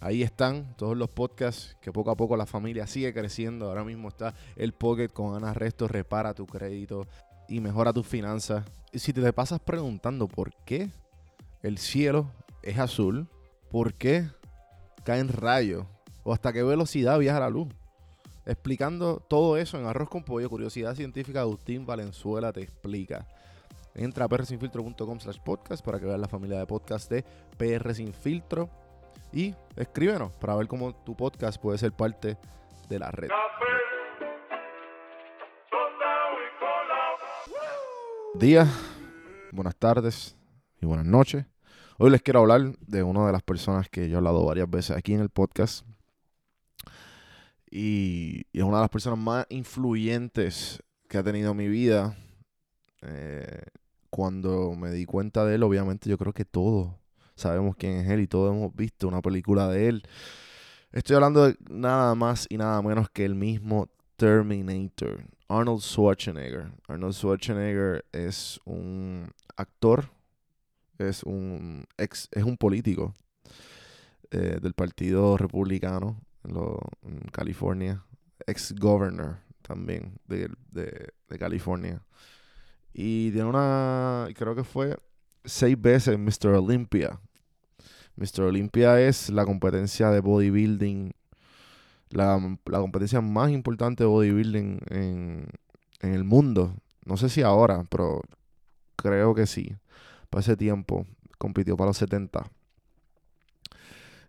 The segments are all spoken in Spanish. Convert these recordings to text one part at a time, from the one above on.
ahí están todos los podcasts que poco a poco la familia sigue creciendo. Ahora mismo está el Pocket con Ana Resto, repara tu crédito y mejora tus finanzas. Y si te pasas preguntando por qué el cielo es azul, por qué caen rayos o hasta qué velocidad viaja la luz. Explicando todo eso en Arroz con Pollo, Curiosidad Científica, Agustín Valenzuela te explica. Entra a prsinfiltro.com slash podcast para que veas la familia de podcast de PR Sin Filtro. Y escríbenos para ver cómo tu podcast puede ser parte de la red. Días, buenas tardes y buenas noches. Hoy les quiero hablar de una de las personas que yo he hablado varias veces aquí en el podcast. Y, es una de las personas más influyentes que ha tenido mi vida. Eh, cuando me di cuenta de él, obviamente yo creo que todos sabemos quién es él y todos hemos visto una película de él. Estoy hablando de nada más y nada menos que el mismo Terminator, Arnold Schwarzenegger. Arnold Schwarzenegger es un actor, es un ex, es un político eh, del Partido Republicano en, lo, California, ex governor también de, de, de California. Y tiene una, creo que fue seis veces Mr. Olympia. Mr. Olympia es la competencia de bodybuilding, la, la competencia más importante de bodybuilding en, en, el mundo. No sé si ahora, pero creo que sí. Para ese tiempo, compitió para los 70.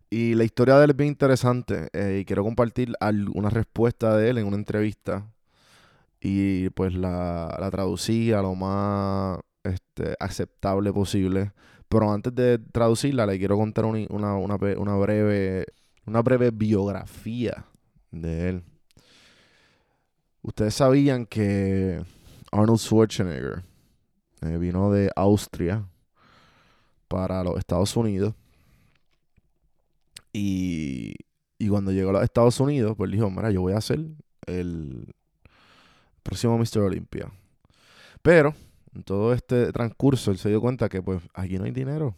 Y la historia de él es bien interesante. Eh, y quiero compartir alguna respuesta de él en una entrevista y pues la, la traducí a lo más este, aceptable posible. Pero antes de traducirla, le quiero contar una, una, una, breve, una breve biografía de él. Ustedes sabían que Arnold Schwarzenegger eh, vino de Austria para los Estados Unidos. Y, y cuando llegó a los Estados Unidos, pues dijo, mira, yo voy a hacer el, próximo Mr. Olympia. Pero todo este transcurso él se dio cuenta que pues aquí no hay dinero.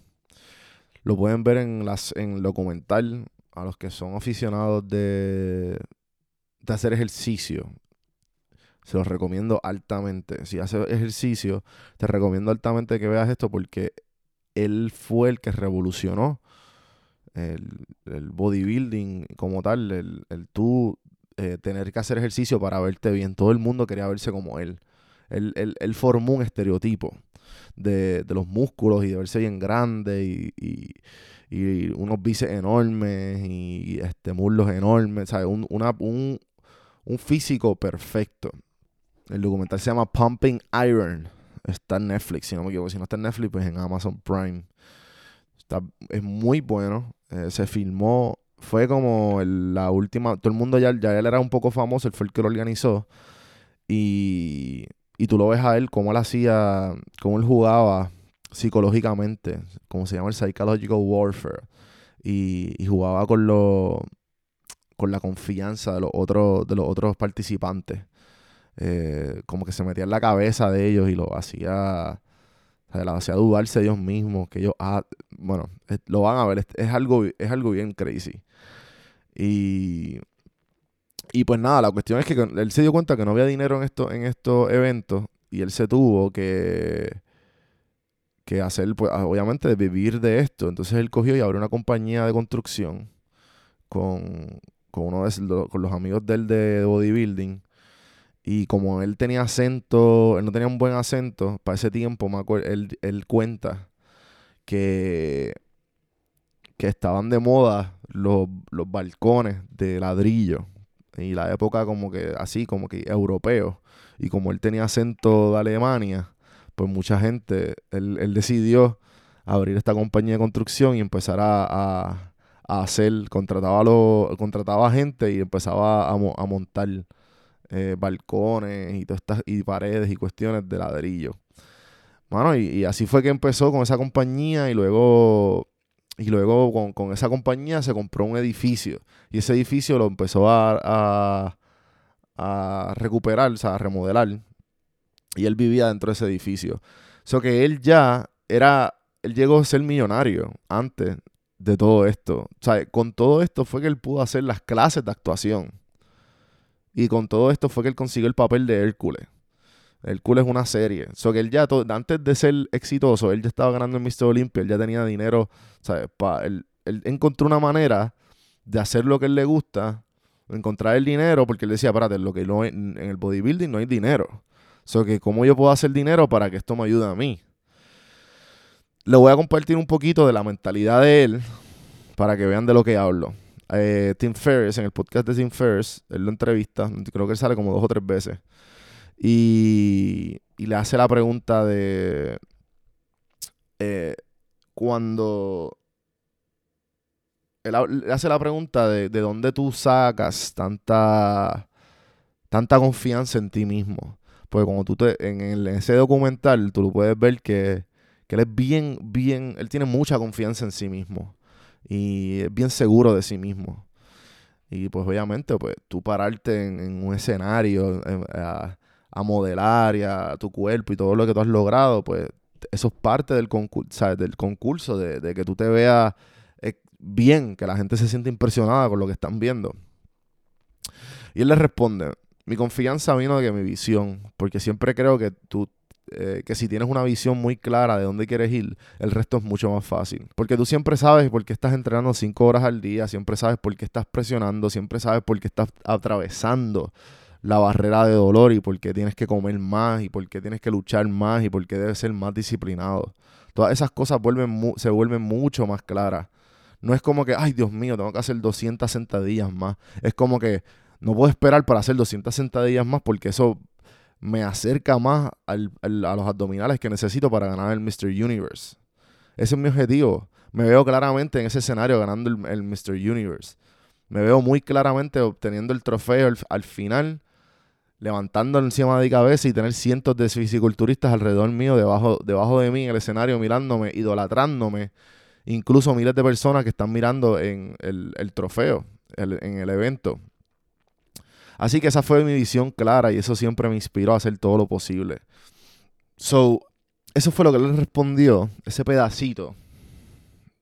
Lo pueden ver en las en documental a los que son aficionados de, de hacer ejercicio. Se los recomiendo altamente. Si haces ejercicio, te recomiendo altamente que veas esto porque él fue el que revolucionó el, el bodybuilding como tal, el, el tú eh, tener que hacer ejercicio para verte bien. Todo el mundo quería verse como él. Él, él, formó un estereotipo de, los músculos y de verse bien grande y, unos bíceps enormes y, este, muslos enormes, Un, un, físico perfecto. El documental se llama Pumping Iron. Está en Netflix, si no me equivoco. Si no está en Netflix, pues en Amazon Prime. Está, es muy bueno. Eh, se filmó fue como la última, todo el mundo ya, ya él era un poco famoso, él fue el que lo organizó. Y, y tú lo ves a él, cómo él hacía, cómo él jugaba psicológicamente, como se llama el psychological warfare. Y, jugaba con lo, con la confianza de los otros, de los otros participantes. eh, como que se metía en la cabeza de ellos y lo hacía, o sea, hacía dudarse ellos mismos, que ellos, ah, bueno, lo van a ver, es, algo, es algo bien crazy. Y, y pues nada, la cuestión es que él se dio cuenta que no había dinero en, esto, en estos eventos y él se tuvo que, que hacer, pues obviamente, vivir de esto. Entonces él cogió y abrió una compañía de construcción con, con uno de con los amigos de él de bodybuilding y como él tenía acento, él no tenía un buen acento, para ese tiempo, me acuerdo, él, él cuenta que, que estaban de moda los, los balcones de ladrillo. Y la época como que así, como que europeo. Y como él tenía acento de Alemania, pues mucha gente, él, él decidió abrir esta compañía de construcción y empezar a, a, hacer, contrataba, lo, contrataba gente y empezaba a, a montar eh, balcones y todas estas y paredes y cuestiones de ladrillo. Bueno, y, así fue que empezó con esa compañía y luego y luego con, esa compañía se compró un edificio y ese edificio lo empezó a, a, recuperar, o sea, a remodelar y él vivía dentro de ese edificio. O sea que él ya era, él llegó a ser millonario antes de todo esto. O sea, con todo esto fue que él pudo hacer las clases de actuación. Y con todo esto fue que él consiguió el papel de Hércules. Hércules es una serie. So que él ya, antes de ser exitoso, él ya estaba ganando en Mr. Olympia, él ya tenía dinero. ¿sabes? Él, encontró una manera de hacer lo que él le gusta, encontrar el dinero, porque él decía, espérate, lo que no en el bodybuilding no hay dinero. So que, ¿cómo yo puedo hacer dinero para que esto me ayude a mí? Le voy a compartir un poquito de la mentalidad de él para que vean de lo que hablo eh, Tim Ferriss, en el podcast de Tim Ferriss, él lo entrevista, creo que él sale como dos o tres veces, y, le hace la pregunta de eh, cuando... Le hace la pregunta de, de dónde tú sacas tanta, tanta confianza en ti mismo. Porque como tú te, en, ese documental, tú lo puedes ver que, que él es bien, bien, él tiene mucha confianza en sí mismo y es bien seguro de sí mismo. Y pues obviamente, pues tú pararte en, un escenario modelar y a tu cuerpo y todo lo que tú has logrado, pues eso es parte del, concurso, del concurso, de, que tú te veas eh, bien, que la gente se siente impresionada con lo que están viendo. Y él le responde, mi confianza vino de que mi visión, porque siempre creo que tú eh, que si tienes una visión muy clara de dónde quieres ir, el resto es mucho más fácil. Porque tú siempre sabes por qué estás entrenando cinco horas al día, siempre sabes por qué estás presionando, siempre sabes por qué estás atravesando la barrera de dolor y por qué tienes que comer más y por qué tienes que luchar más y por qué debes ser más disciplinado. Todas esas cosas se vuelven mucho más claras. No es como que, ay Dios mío, tengo que hacer 200 sentadillas más. Es como que no puedo esperar para hacer 200 sentadillas más porque eso me acerca más a los abdominales que necesito para ganar el Mr. Universe. Ese es mi objetivo. Me veo claramente en ese escenario ganando el, Mr. Universe. Me veo muy claramente obteniendo el trofeo al, final, levantándolo encima de mi cabeza y tener cientos de fisiculturistas alrededor mío, debajo, debajo de mí en el escenario, mirándome, idolatrándome. Incluso miles de personas que están mirando en el, trofeo, en el evento. Así que esa fue mi visión clara y eso siempre me inspiró a hacer todo lo posible. So, eso fue lo que él respondió, ese pedacito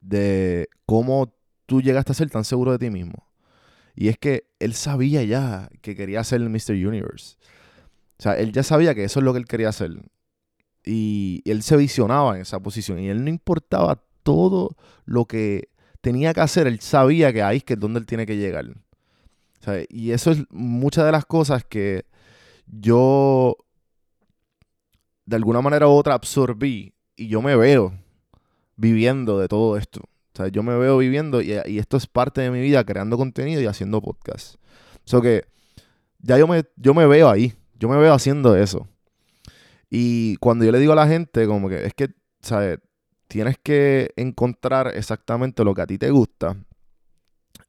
de cómo tú llegaste a ser tan seguro de ti mismo. Y es que él sabía ya que quería ser el Mr. Universe. O sea, él ya sabía que eso es lo que él quería hacer. Y él se visionaba en esa posición. Y él no importaba todo lo que tenía que hacer. Él sabía que ahí es que es donde él tiene que llegar. Y eso es muchas de las cosas que yo de alguna manera u otra absorbí y yo me veo viviendo de todo esto. O sea, yo me veo viviendo y, esto es parte de mi vida creando contenido y haciendo podcast. So que ya yo me, yo me veo ahí, yo me veo haciendo eso. Y cuando yo le digo a la gente, como que es que, ¿sabes? Tienes que encontrar exactamente lo que a ti te gusta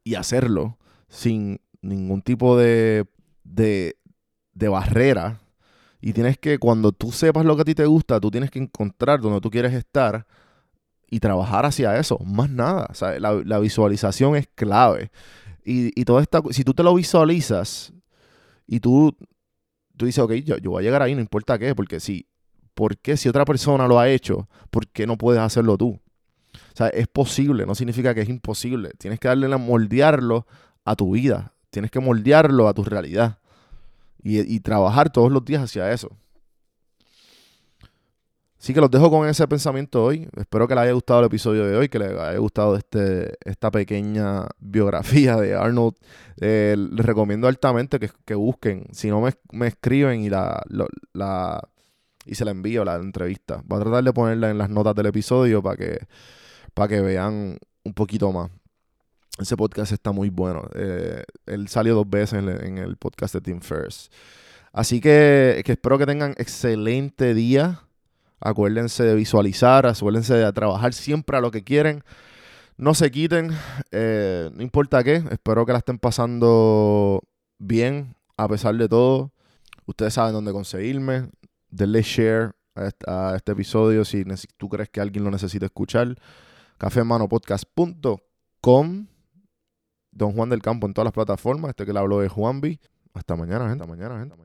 y hacerlo sin ningún tipo de, de, de barrera. Y tienes que, cuando tú sepas lo que a ti te gusta, tú tienes que encontrar donde tú quieres estar y trabajar hacia eso. Más nada. la, visualización es clave. Y, y toda esta, si tú te lo visualizas y tú tú dices, ok, yo, yo voy a llegar ahí, no importa qué, porque si, ¿por qué si otra persona lo ha hecho, por qué no puedes hacerlo tú? O sea, es posible, no significa que es imposible. Tienes que darle a moldearlo a tu vida, tienes que moldearlo a tu realidad y, y trabajar todos los días hacia eso. Así que los dejo con ese pensamiento hoy. Espero que les haya gustado el episodio de hoy, que les haya gustado este, esta pequeña biografía de Arnold. Eh, les recomiendo altamente que, busquen. Si no me, escriben y la, la, y se la envío la entrevista. Voy a tratar de ponerla en las notas del episodio para que, para que vean un poquito más. Ese podcast está muy bueno. Eh, él salió dos veces en, en, el podcast de Team First. Así que, que espero que tengan excelente día Acuérdense de visualizar, acuérdense de trabajar siempre a lo que quieren. No se quiten, eh, no importa qué. Espero que la estén pasando bien a pesar de todo. Ustedes saben dónde conseguirme. Denle share a este, episodio si tú crees que alguien lo necesita escuchar. cafemanopodcast.com Don Juan del Campo en todas las plataformas. Este que le hablo de Juanvi. Hasta mañana, gente. Hasta mañana, gente.